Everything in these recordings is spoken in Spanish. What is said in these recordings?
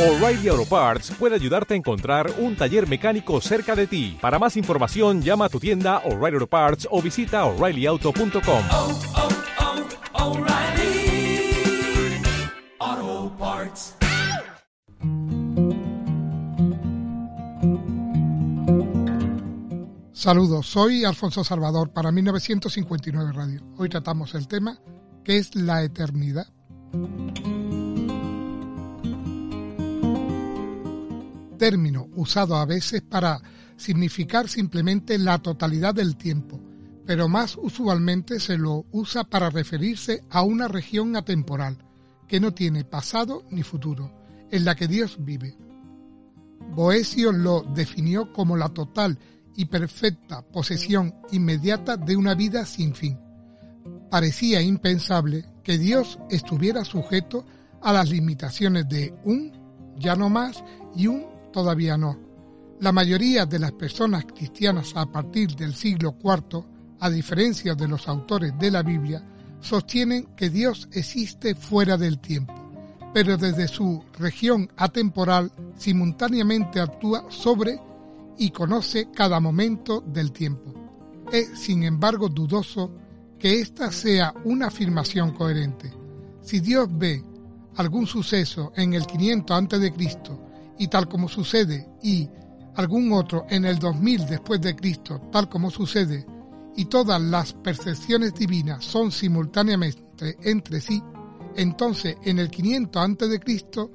O'Reilly Auto Parts puede ayudarte a encontrar un taller mecánico cerca de ti. Para más información, llama a tu tienda O'Reilly Auto Parts o visita oreillyauto.com. oh, oh, Parts. Saludos, soy Alfonso Salvador para 1959 Radio. Hoy tratamos el tema que es la eternidad. Término usado a veces para significar simplemente la totalidad del tiempo, pero más usualmente se lo usa para referirse a una región atemporal que no tiene pasado ni futuro, en la que Dios vive. Boesio lo definió como la total y perfecta posesión inmediata de una vida sin fin. Parecía impensable que Dios estuviera sujeto a las limitaciones de un ya no más y un todavía no. La mayoría de las personas cristianas a partir del siglo IV, a diferencia de los autores de la Biblia, sostienen que Dios existe fuera del tiempo, pero desde su región atemporal simultáneamente actúa sobre y conoce cada momento del tiempo. Es, sin embargo, dudoso que esta sea una afirmación coherente. Si Dios ve algún suceso en el 500 a.C. y tal como sucede, y algún otro en el 2000 después de Cristo, tal como sucede, y todas las percepciones divinas son simultáneamente entre sí, entonces en el 500 a.C.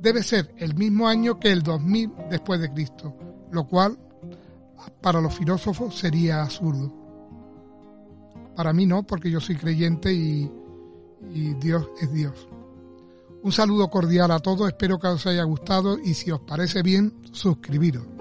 debe ser el mismo año que el 2000 después de Cristo, lo cual para los filósofos sería absurdo. Para mí no, porque yo soy creyente y, y, Dios es Dios. Un saludo cordial a todos, espero que os haya gustado y si os parece bien, suscribiros.